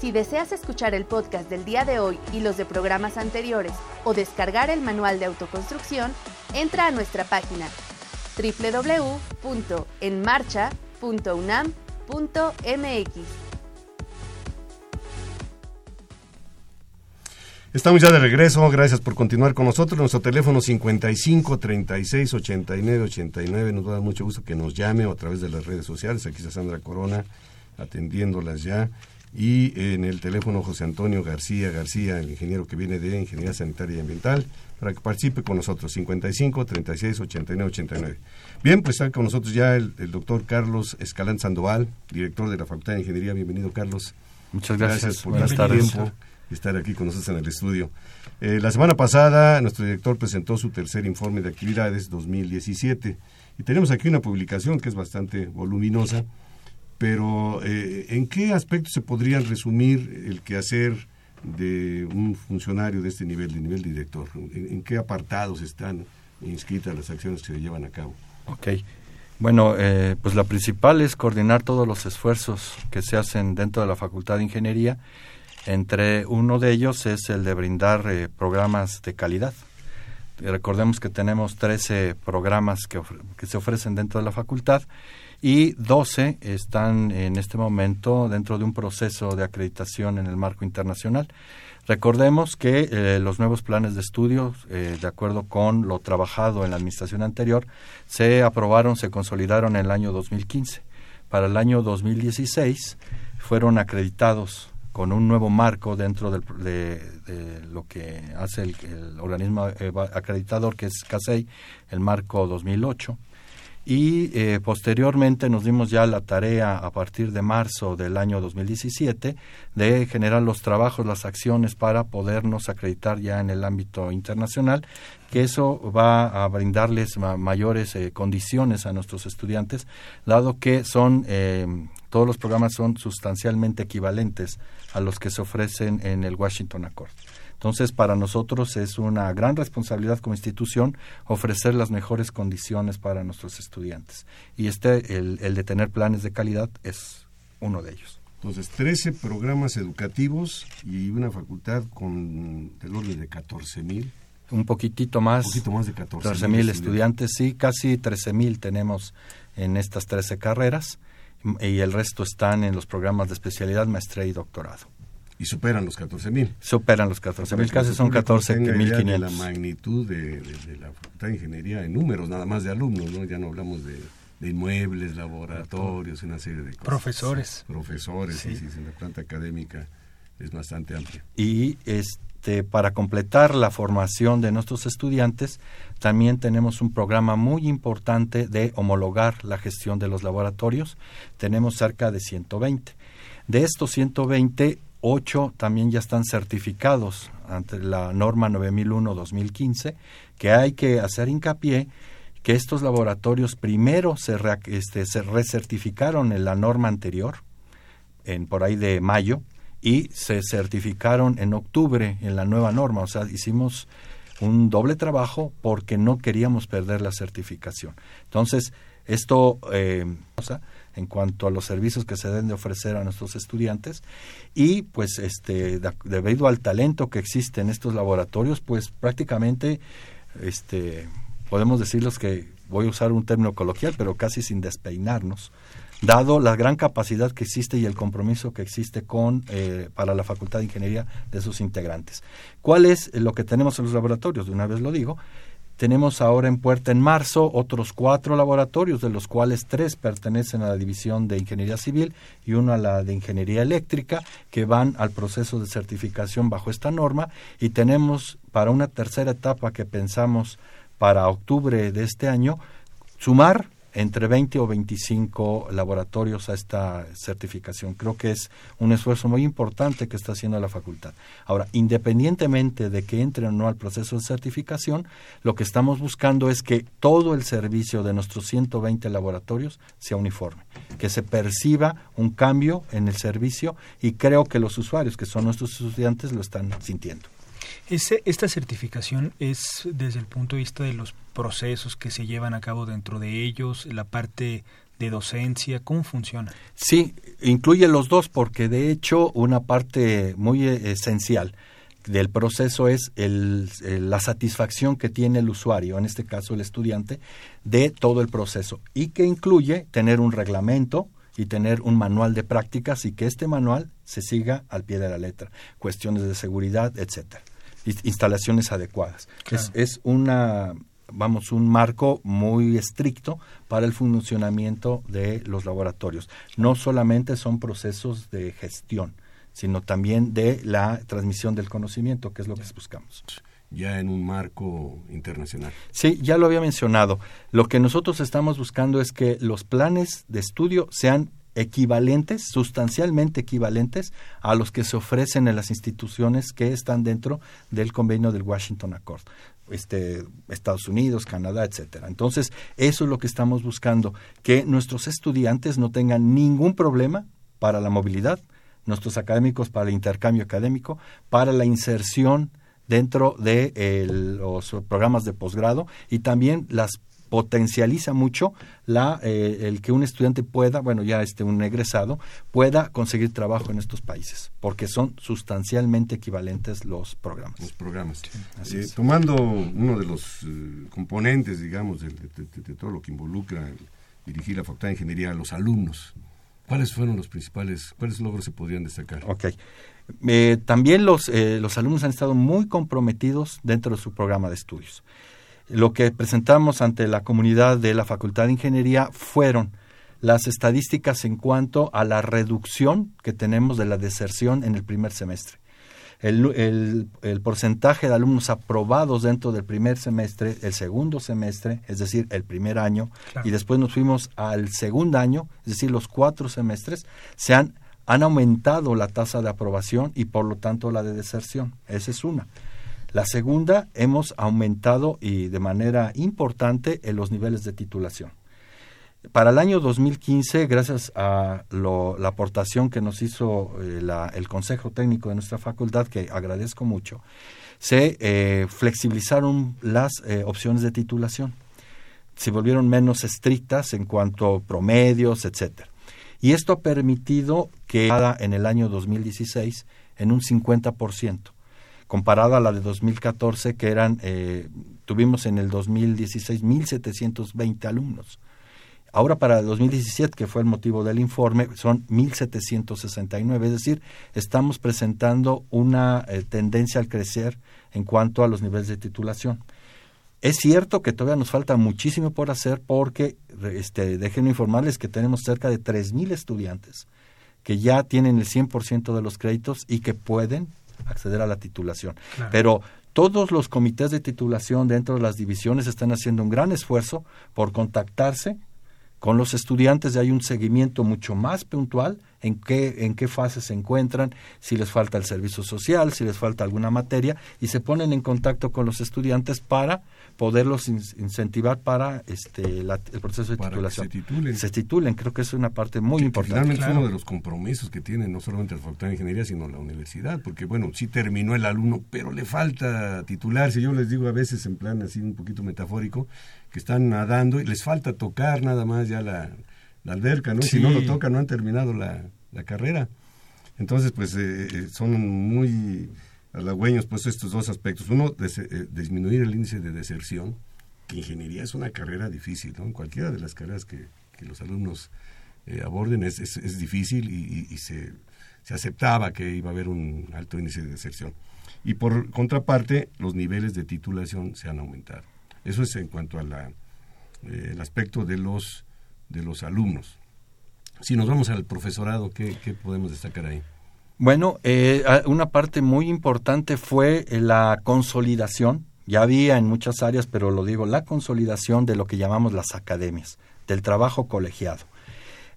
si deseas escuchar el podcast del día de hoy y los de programas anteriores o descargar el manual de autoconstrucción, entra a nuestra página www.enmarcha.unam.mx. Estamos ya de regreso, gracias por continuar con nosotros. Nuestro teléfono 55 36 89 89. Nos va a dar mucho gusto que nos llame o a través de las redes sociales. Aquí está Sandra Corona atendiéndolas ya y en el teléfono José Antonio García García, el ingeniero que viene de Ingeniería Sanitaria y Ambiental, para que participe con nosotros, 55 36 89 89. Bien, pues está con nosotros ya el, doctor Carlos Escalán Sandoval, director de la Facultad de Ingeniería. Bienvenido, Carlos. Muchas gracias, por estar tiempo y estar aquí con nosotros en el estudio. Eh, la semana pasada, nuestro director presentó su tercer informe de actividades 2017 y tenemos aquí una publicación que es bastante voluminosa pero eh, ¿en qué aspectos se podría resumir el quehacer de un funcionario de este nivel, de nivel director? ¿En, qué apartados están inscritas las acciones que se llevan a cabo? Ok. Bueno, eh, pues la principal es coordinar todos los esfuerzos que se hacen dentro de la Facultad de Ingeniería. Entre uno de ellos es el de brindar eh, programas de calidad. Recordemos que tenemos 13 programas que se ofrecen dentro de la facultad y 12 están en este momento dentro de un proceso de acreditación en el marco internacional. Recordemos que eh, los nuevos planes de estudio, eh, de acuerdo con lo trabajado en la administración anterior, se aprobaron, se consolidaron en el año 2015. Para el año 2016 fueron acreditados con un nuevo marco dentro de, lo que hace el, el organismo acreditador, que es CASEI, el marco 2008 y eh, posteriormente nos dimos ya la tarea a partir de marzo del año 2017 de generar los trabajos, las acciones para podernos acreditar ya en el ámbito internacional, que eso va a brindarles mayores eh, condiciones a nuestros estudiantes, dado que son eh, todos los programas son sustancialmente equivalentes a los que se ofrecen en el Washington Accord. Entonces, para nosotros es una gran responsabilidad como institución ofrecer las mejores condiciones para nuestros estudiantes. Y este, el, de tener planes de calidad, es uno de ellos. Entonces, 13 programas educativos y una facultad con el orden de 14 mil. Un poquitito más. Un poquito más de 14 mil estudiantes. sí, casi 13 mil tenemos en estas 13 carreras y el resto están en los programas de especialidad, maestría y doctorado y superan los 14 mil. Superan los 14 mil, casi son 14 mil 500. la magnitud de, la Facultad de Ingeniería en números, nada más de alumnos, ¿no? Ya no hablamos de, inmuebles, laboratorios, una serie de cosas. Profesores. Profesores, sí, sí, en la planta académica es bastante amplia. Y este, para completar la formación de nuestros estudiantes, también tenemos un programa muy importante de homologar la gestión de los laboratorios. Tenemos cerca de 120. De estos 120, 8 también ya están certificados ante la norma 9001-2015, que hay que hacer hincapié que estos laboratorios primero se, este, se recertificaron en la norma anterior, en por ahí de mayo, y se certificaron en octubre en la nueva norma. O sea, hicimos un doble trabajo porque no queríamos perder la certificación. Entonces, esto, eh, en cuanto a los servicios que se deben de ofrecer a nuestros estudiantes y pues este debido al talento que existe en estos laboratorios pues prácticamente este podemos decirles que voy a usar un término coloquial pero casi sin despeinarnos dado la gran capacidad que existe y el compromiso que existe con eh, para la Facultad de Ingeniería de sus integrantes. ¿Cuál es lo que tenemos en los laboratorios? De una vez lo digo. Tenemos ahora en puerta en marzo otros cuatro laboratorios, de los cuales tres pertenecen a la División de Ingeniería Civil y uno a la de Ingeniería Eléctrica, que van al proceso de certificación bajo esta norma. Y tenemos para una tercera etapa que pensamos para octubre de este año, sumar entre 20 o 25 laboratorios a esta certificación. Creo que es un esfuerzo muy importante que está haciendo la facultad. Ahora, independientemente de que entre o no al proceso de certificación, lo que estamos buscando es que todo el servicio de nuestros 120 laboratorios sea uniforme, que se perciba un cambio en el servicio y creo que los usuarios, que son nuestros estudiantes, lo están sintiendo. Esta certificación es desde el punto de vista de los procesos que se llevan a cabo dentro de ellos, la parte de docencia, ¿cómo funciona? Sí, incluye los dos porque de hecho una parte muy eh, esencial del proceso es el, la satisfacción que tiene el usuario, en este caso el estudiante, de todo el proceso y que incluye tener un reglamento y tener un manual de prácticas y que este manual se siga al pie de la letra, cuestiones de seguridad, etcétera, instalaciones adecuadas. Es, es una vamos, un marco muy estricto para el funcionamiento de los laboratorios. No solamente son procesos de gestión, sino también de la transmisión del conocimiento, que es lo que buscamos. Ya en un marco internacional. Sí, ya lo había mencionado. Lo que nosotros estamos buscando es que los planes de estudio sean equivalentes, sustancialmente equivalentes a los que se ofrecen en las instituciones que están dentro del convenio del Washington Accord este, Estados Unidos, Canadá, etcétera. Entonces, eso es lo que estamos buscando, que nuestros estudiantes no tengan ningún problema para la movilidad, nuestros académicos para el intercambio académico, para la inserción dentro de los programas de posgrado y también las potencializa mucho la, eh, el que un estudiante pueda, bueno, ya este, un egresado, pueda conseguir trabajo en estos países, porque son sustancialmente equivalentes los programas. Los programas. Eh, tomando uno de los eh, componentes, digamos, de, todo lo que involucra dirigir la Facultad de Ingeniería a los alumnos, ¿cuáles fueron los principales, cuáles logros se podrían destacar? Ok. también los, los alumnos han estado muy comprometidos dentro de su programa de estudios lo que presentamos ante la comunidad de la Facultad de Ingeniería fueron las estadísticas en cuanto a la reducción que tenemos de la deserción en el primer semestre. El, porcentaje de alumnos aprobados dentro del primer semestre, el segundo semestre, es decir, el primer año, y después nos fuimos al segundo año, es decir, los cuatro semestres, se han, han aumentado la tasa de aprobación y por lo tanto la de deserción. Esa es una. La segunda, hemos aumentado y de manera importante en los niveles de titulación. Para el año 2015, gracias a la aportación que nos hizo eh, el Consejo Técnico de nuestra facultad, que agradezco mucho, se eh, flexibilizaron las eh, opciones de titulación. Se volvieron menos estrictas en cuanto a promedios, etcétera. Y esto ha permitido que en el año 2016 en un 50% comparada a la de 2014, que eran, eh, tuvimos en el 2016 1.720 alumnos. Ahora para el 2017, que fue el motivo del informe, son 1.769, es decir, estamos presentando una eh, tendencia al crecer en cuanto a los niveles de titulación. Es cierto que todavía nos falta muchísimo por hacer porque, este, déjenme informarles que tenemos cerca de 3.000 estudiantes que ya tienen el 100% de los créditos y que pueden acceder a la titulación. Pero todos los comités de titulación dentro de las divisiones están haciendo un gran esfuerzo por contactarse con los estudiantes hay un seguimiento mucho más puntual en qué, en qué fase se encuentran, si les falta el servicio social, si les falta alguna materia, y se ponen en contacto con los estudiantes para poderlos incentivar para este el proceso de titulación. se titulen. Se titulen, creo que es una parte muy importante. Finalmente es uno de los compromisos que tiene no solamente la Facultad de Ingeniería, sino la universidad, porque bueno, sí terminó el alumno, pero le falta titularse. Yo les digo a veces en plan así un poquito metafórico, que están nadando y les falta tocar nada más ya la, alberca, ¿no? Si no lo tocan, no han terminado la, carrera. Entonces, pues eh, eh, son muy halagüeños pues estos dos aspectos. Uno, eh, disminuir el índice de deserción, que ingeniería es una carrera difícil, ¿no? En cualquiera de las carreras que, los alumnos eh, aborden es, es, difícil y, se, se, aceptaba que iba a haber un alto índice de deserción. Y por contraparte, los niveles de titulación se han aumentado. Eso es en cuanto al eh, aspecto de los, de los alumnos. Si nos vamos al profesorado, ¿qué, podemos destacar ahí? Bueno, eh, una parte muy importante fue eh, la consolidación. Ya había en muchas áreas, pero lo digo, la consolidación de lo que llamamos las academias, del trabajo colegiado.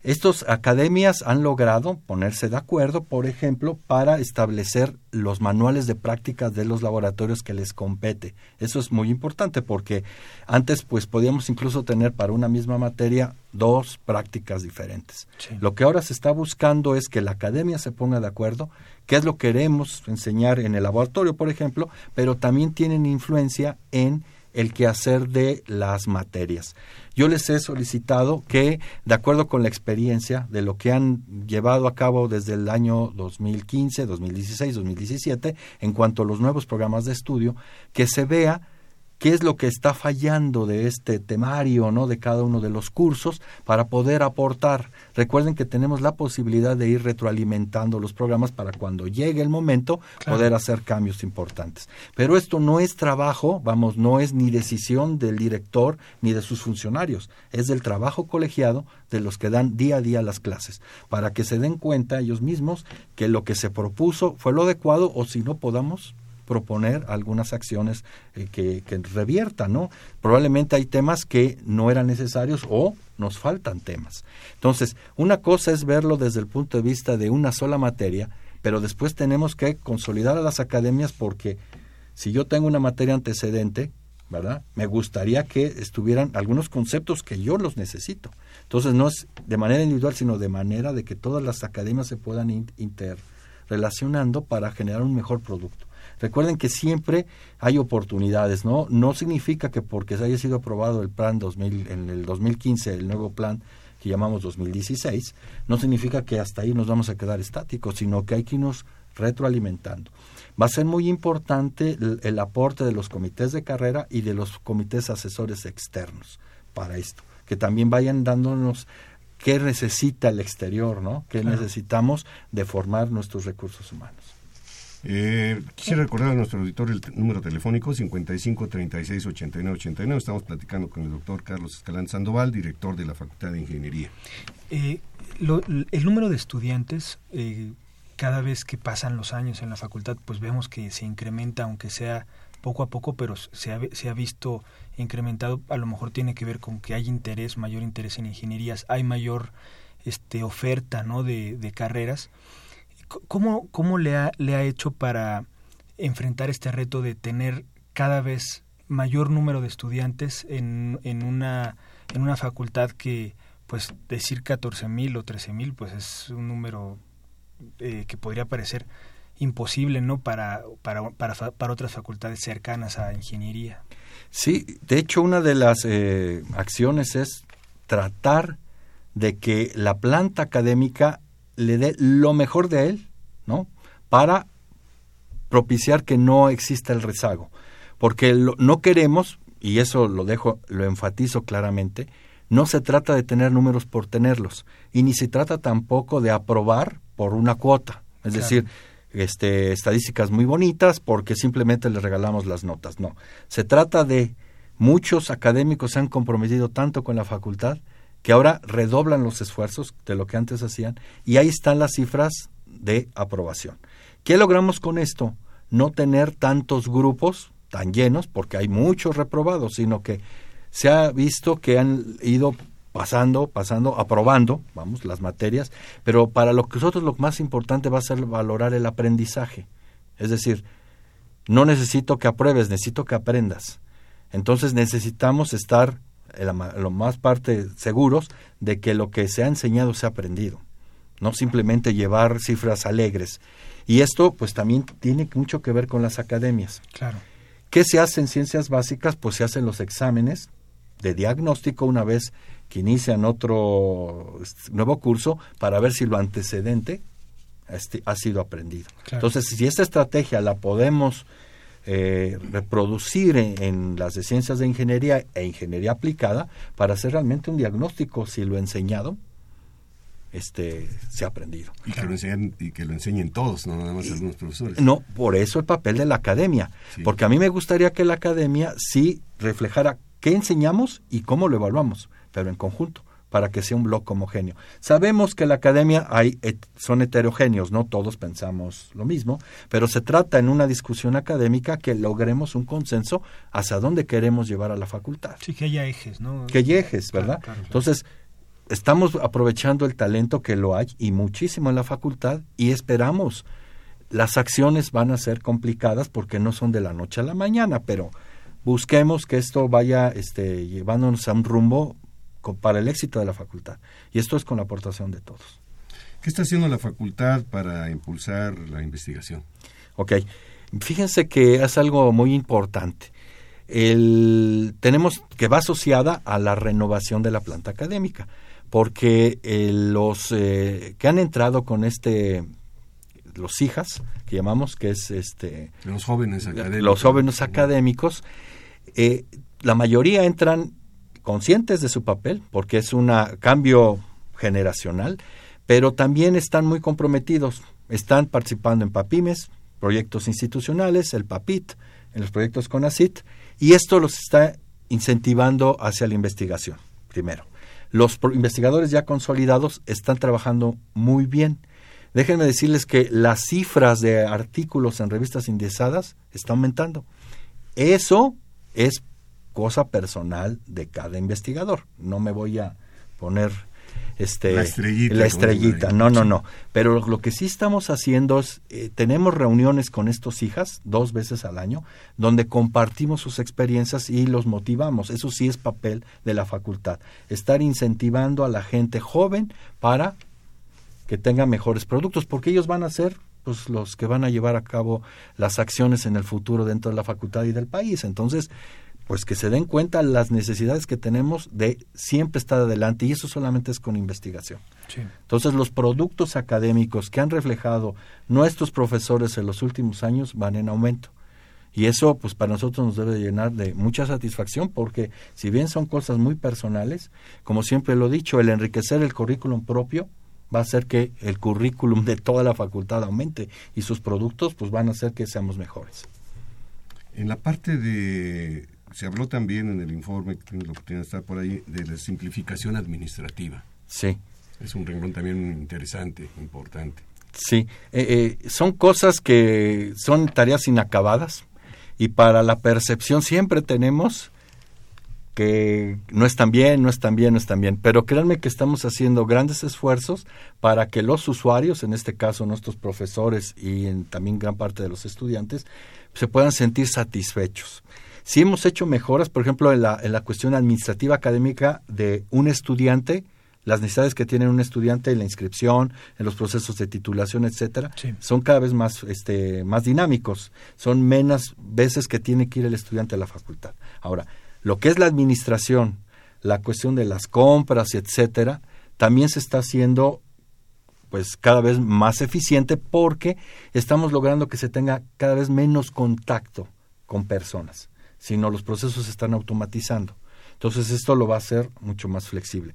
Estas academias han logrado ponerse de acuerdo, por ejemplo, para establecer los manuales de prácticas de los laboratorios que les compete. Eso es muy importante porque antes pues podíamos incluso tener para una misma materia dos prácticas diferentes. Lo que ahora se está buscando es que la academia se ponga de acuerdo, qué es lo que queremos enseñar en el laboratorio, por ejemplo, pero también tienen influencia en el quehacer de las materias. Yo les he solicitado que, de acuerdo con la experiencia de lo que han llevado a cabo desde el año 2015, 2016, 2017, en cuanto a los nuevos programas de estudio, que se vea qué es lo que está fallando de este temario, ¿no? De cada uno de los cursos para poder aportar. Recuerden que tenemos la posibilidad de ir retroalimentando los programas para cuando llegue el momento poder hacer cambios importantes. Pero esto no es trabajo, vamos, no es ni decisión del director ni de sus funcionarios, es del trabajo colegiado de los que dan día a día las clases, para que se den cuenta ellos mismos que lo que se propuso fue lo adecuado o si no podamos proponer algunas acciones eh, que, que, reviertan, ¿no? Probablemente hay temas que no eran necesarios o nos faltan temas. Entonces, una cosa es verlo desde el punto de vista de una sola materia, pero después tenemos que consolidar a las academias porque si yo tengo una materia antecedente, ¿verdad? Me gustaría que estuvieran algunos conceptos que yo los necesito. Entonces, no es de manera individual, sino de manera de que todas las academias se puedan interrelacionando para generar un mejor producto. Recuerden que siempre hay oportunidades, ¿no? No significa que porque se haya sido aprobado el plan 2000, en el 2015, el nuevo plan que llamamos 2016, no significa que hasta ahí nos vamos a quedar estáticos, sino que hay que irnos retroalimentando. Va a ser muy importante el, aporte de los comités de carrera y de los comités asesores externos para esto, que también vayan dándonos qué necesita el exterior, ¿no? ¿Qué necesitamos de formar nuestros recursos humanos? Eh, quisiera recordar a nuestro auditor el número telefónico 55 36 89 89. Estamos platicando con el doctor Carlos Escalán Sandoval, director de la Facultad de Ingeniería. Eh, el número de estudiantes, eh, cada vez que pasan los años en la facultad, pues vemos que se incrementa, aunque sea poco a poco, pero se ha, se ha visto incrementado. A lo mejor tiene que ver con que hay interés, mayor interés en ingenierías, hay mayor este, oferta ¿no? de, de carreras. ¿Cómo, cómo le, ha, le ha hecho para enfrentar este reto de tener cada vez mayor número de estudiantes en, en, una, en una facultad que, pues, decir 14 mil o 13 mil, pues es un número eh, que podría parecer imposible, ¿no? Para, para, para, para, otras facultades cercanas a ingeniería. Sí, de hecho, una de las eh, acciones es tratar de que la planta académica le dé lo mejor de él, ¿no? Para propiciar que no exista el rezago. Porque no queremos, y eso lo dejo, lo enfatizo claramente, no se trata de tener números por tenerlos, y ni se trata tampoco de aprobar por una cuota. Es decir, este, estadísticas muy bonitas porque simplemente les regalamos las notas. No, se trata de muchos académicos se han comprometido tanto con la facultad que ahora redoblan los esfuerzos de lo que antes hacían y ahí están las cifras de aprobación. ¿Qué logramos con esto? No tener tantos grupos tan llenos, porque hay muchos reprobados, sino que se ha visto que han ido pasando, pasando, aprobando, vamos, las materias, pero para lo que nosotros lo más importante va a ser valorar el aprendizaje. Es decir, no necesito que apruebes, necesito que aprendas. Entonces necesitamos estar lo más parte seguros de que lo que se ha enseñado se ha aprendido, no simplemente llevar cifras alegres. Y esto pues también tiene mucho que ver con las academias. Claro. ¿Qué se hace en ciencias básicas? Pues se hacen los exámenes de diagnóstico una vez que inician otro nuevo curso para ver si lo antecedente este, ha sido aprendido. Entonces, si esta estrategia la podemos eh, reproducir en, las de ciencias de ingeniería e ingeniería aplicada para hacer realmente un diagnóstico si lo he enseñado este se ha aprendido. Y que lo enseñen y que lo enseñen todos no nada más algunos profesores. no por eso el papel de la academia porque a mí me gustaría que la academia sí reflejara qué enseñamos y cómo lo evaluamos pero en conjunto para que sea un bloque homogéneo. Sabemos que la academia hay, son heterogéneos, no todos pensamos lo mismo, pero se trata en una discusión académica que logremos un consenso hacia dónde queremos llevar a la facultad. Sí, que haya ejes, ¿no? Que haya ejes, ¿verdad? Entonces, estamos aprovechando el talento que lo hay y muchísimo en la facultad y esperamos. Las acciones van a ser complicadas porque no son de la noche a la mañana, pero busquemos que esto vaya este, llevándonos a un rumbo para el éxito de la facultad. Y esto es con la aportación de todos. ¿Qué está haciendo la facultad para impulsar la investigación? Ok, fíjense que es algo muy importante. El, tenemos que va asociada a la renovación de la planta académica, porque eh, los eh, que han entrado con este los hijas que llamamos que es este los jóvenes académicos los jóvenes académicos eh, la mayoría entran conscientes de su papel, porque es un cambio generacional, pero también están muy comprometidos, están participando en PAPIMES, proyectos institucionales, el PAPIT, en los proyectos CONACIT, y esto los está incentivando hacia la investigación, primero. Los investigadores ya consolidados están trabajando muy bien. Déjenme decirles que las cifras de artículos en revistas indexadas están aumentando. Eso es cosa personal de cada investigador. No me voy a poner este la estrellita, la estrellita. no no no. Pero lo, que sí estamos haciendo es eh, tenemos reuniones con estos hijas dos veces al año donde compartimos sus experiencias y los motivamos. Eso sí es papel de la facultad. Estar incentivando a la gente joven para que tenga mejores productos porque ellos van a ser pues los que van a llevar a cabo las acciones en el futuro dentro de la facultad y del país. Entonces pues que se den cuenta las necesidades que tenemos de siempre estar adelante y eso solamente es con investigación. Entonces los productos académicos que han reflejado nuestros profesores en los últimos años van en aumento. Y eso pues para nosotros nos debe llenar de mucha satisfacción porque si bien son cosas muy personales, como siempre lo he dicho, el enriquecer el currículum propio va a hacer que el currículum de toda la facultad aumente y sus productos pues van a hacer que seamos mejores. En la parte de se habló también en el informe, que tiene la oportunidad de estar por ahí, de la simplificación administrativa. Sí. Es un renglón también interesante, importante. Sí, eh, eh, son cosas que son tareas inacabadas y para la percepción siempre tenemos que no están bien, no están bien, no están bien. Pero créanme que estamos haciendo grandes esfuerzos para que los usuarios, en este caso nuestros profesores y también gran parte de los estudiantes, se puedan sentir satisfechos. Si hemos hecho mejoras, por ejemplo, en la, en la cuestión administrativa académica de un estudiante, las necesidades que tiene un estudiante en la inscripción, en los procesos de titulación, etcétera, son cada vez más, este, más dinámicos. Son menos veces que tiene que ir el estudiante a la facultad. Ahora, lo que es la administración, la cuestión de las compras, etcétera, también se está haciendo pues cada vez más eficiente porque estamos logrando que se tenga cada vez menos contacto con personas sino los procesos se están automatizando. Entonces esto lo va a hacer mucho más flexible.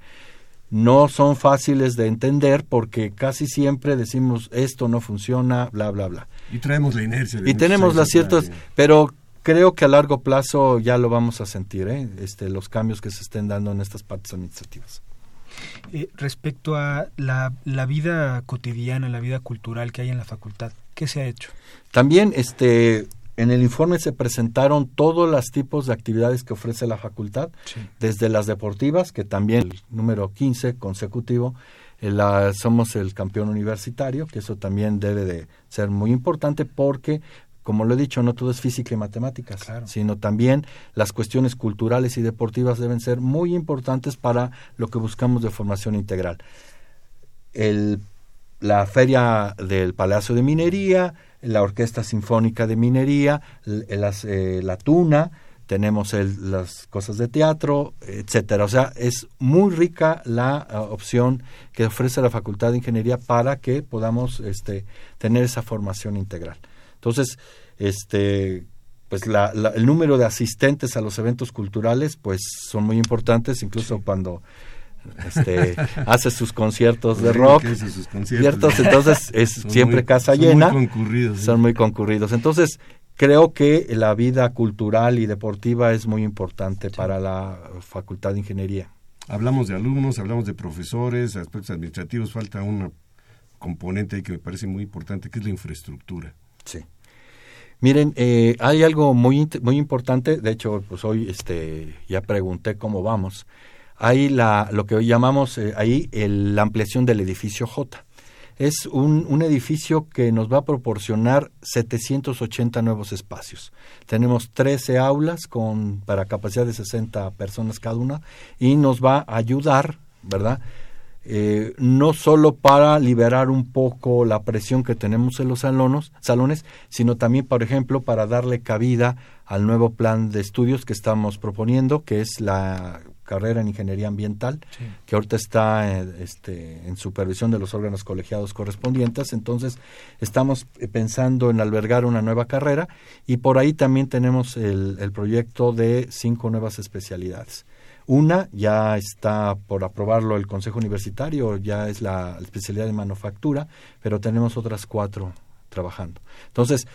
No son fáciles de entender porque casi siempre decimos esto no funciona, bla, bla, bla. Y traemos la inercia. y tenemos las ciertas, pero creo que a largo plazo ya lo vamos a sentir, ¿eh? este, los cambios que se estén dando en estas partes administrativas. Eh, respecto a la, la vida cotidiana, la vida cultural que hay en la facultad, ¿qué se ha hecho? También este en el informe se presentaron todos los tipos de actividades que ofrece la facultad, desde las deportivas, que también el número 15 consecutivo, eh, la, somos el campeón universitario, que eso también debe de ser muy importante porque como lo he dicho, no todo es física y matemáticas, sino también las cuestiones culturales y deportivas deben ser muy importantes para lo que buscamos de formación integral. El, la feria del Palacio de Minería, la Orquesta Sinfónica de Minería, eh, la Tuna, tenemos las cosas de teatro, etcétera. O sea, es muy rica la uh, opción que ofrece la Facultad de Ingeniería para que podamos este, tener esa formación integral. Entonces, este, pues el número de asistentes a los eventos culturales, pues son muy importantes, incluso cuando este, <laughs> hace sus conciertos de rock, sus conciertos. entonces es siempre casa llena, son muy concurridos. Entonces, creo que la vida cultural y deportiva es muy importante para la Facultad de Ingeniería. Hablamos de alumnos, hablamos de profesores, aspectos administrativos, falta un componente ahí que me parece muy importante, que es la infraestructura. Sí. Miren, eh, hay algo muy muy importante. De hecho, pues hoy este ya pregunté cómo vamos. Hay la lo que hoy llamamos eh, ahí la ampliación del edificio J. Es un, un, edificio que nos va a proporcionar 780 nuevos espacios. Tenemos 13 aulas con para capacidad de 60 personas cada una y nos va a ayudar, ¿verdad? Eh, no solo para liberar un poco la presión que tenemos en los salones, sino también, por ejemplo, para darle cabida al nuevo plan de estudios que estamos proponiendo, que es la carrera en ingeniería ambiental, que ahorita está eh, este, en supervisión de los órganos colegiados correspondientes. Entonces, estamos pensando en albergar una nueva carrera y por ahí también tenemos el proyecto de cinco nuevas especialidades. Una ya está por aprobarlo el Consejo Universitario, ya es la especialidad de manufactura, pero tenemos otras cuatro trabajando. Entonces,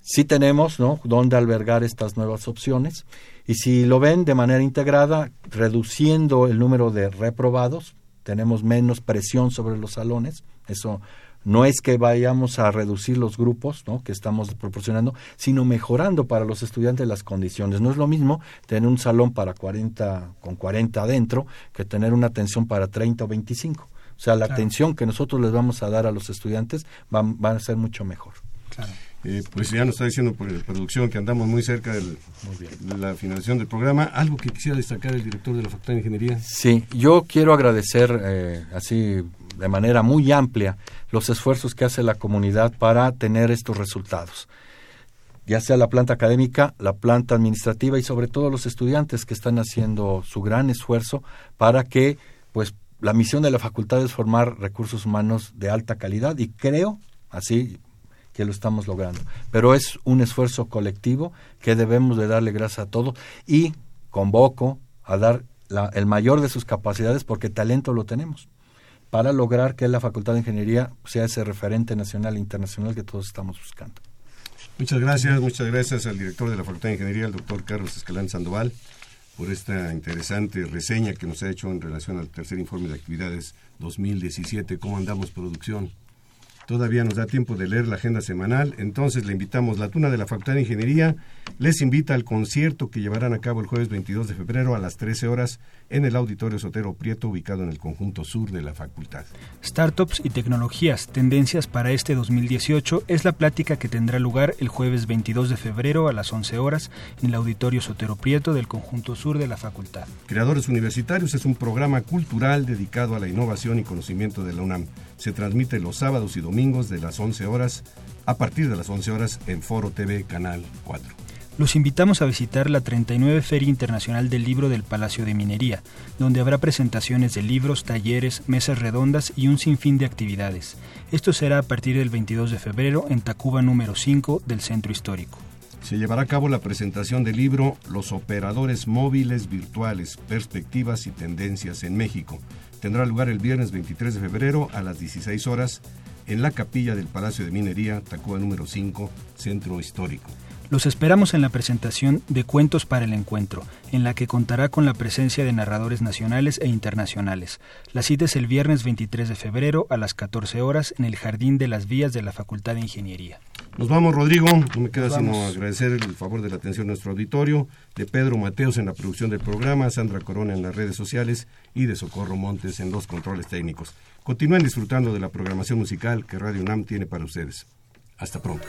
sí tenemos, ¿no?, dónde albergar estas nuevas opciones. Y si lo ven de manera integrada, reduciendo el número de reprobados, tenemos menos presión sobre los salones. Eso no es que vayamos a reducir los grupos ¿no? que estamos proporcionando, sino mejorando para los estudiantes las condiciones. No es lo mismo tener un salón para 40, con 40 adentro que tener una atención para 30 o 25. O sea, la atención que nosotros les vamos a dar a los estudiantes va, a ser mucho mejor. Eh, pues ya nos está diciendo por la producción que andamos muy cerca de la finalización del programa. ¿Algo que quisiera destacar el director de la Facultad de Ingeniería? Sí, yo quiero agradecer eh, así de manera muy amplia los esfuerzos que hace la comunidad para tener estos resultados ya sea la planta académica, la planta administrativa y sobre todo los estudiantes que están haciendo su gran esfuerzo para que pues la misión de la facultad es formar recursos humanos de alta calidad y creo así que lo estamos logrando. Pero es un esfuerzo colectivo que debemos de darle gracias a todos y convoco a dar el mayor de sus capacidades porque talento lo tenemos para lograr que la Facultad de Ingeniería sea ese referente nacional e internacional que todos estamos buscando. Muchas gracias, muchas gracias al director de la Facultad de Ingeniería, el doctor Carlos Escalán Sandoval, por esta interesante reseña que nos ha hecho en relación al tercer informe de actividades 2017. ¿Cómo andamos producción? Todavía nos da tiempo de leer la agenda semanal, entonces le invitamos. La Tuna de la Facultad de Ingeniería les invita al concierto que llevarán a cabo el jueves 22 de febrero a las 13 horas en el Auditorio Sotero Prieto, ubicado en el conjunto sur de la facultad. Startups y tecnologías, tendencias para este 2018 es la plática que tendrá lugar el jueves 22 de febrero a las 11 horas en el Auditorio Sotero Prieto del conjunto sur de la facultad. Creadores Universitarios es un programa cultural dedicado a la innovación y conocimiento de la UNAM. Se transmite los sábados y domingos de las 11 horas a partir de las 11 horas en Foro TV Canal 4. Los invitamos a visitar la 39 Feria Internacional del Libro del Palacio de Minería, donde habrá presentaciones de libros, talleres, mesas redondas y un sinfín de actividades. Esto será a partir del 22 de febrero en Tacuba número 5 del Centro Histórico. Se llevará a cabo la presentación del libro Los operadores móviles virtuales, perspectivas y tendencias en México, tendrá lugar el viernes 23 de febrero a las 16 horas en la capilla del Palacio de Minería, Tacuba número 5, Centro Histórico. Los esperamos en la presentación de Cuentos para el Encuentro, en la que contará con la presencia de narradores nacionales e internacionales. La cita es el viernes 23 de febrero a las 14 horas en el Jardín de las Vías de la Facultad de Ingeniería. Nos vamos, Rodrigo. No me queda sino agradecer el favor de la atención de nuestro auditorio, de Pedro Mateos en la producción del programa, Sandra Corona en las redes sociales y de Socorro Montes en los controles técnicos. Continúen disfrutando de la programación musical que Radio UNAM tiene para ustedes. Hasta pronto.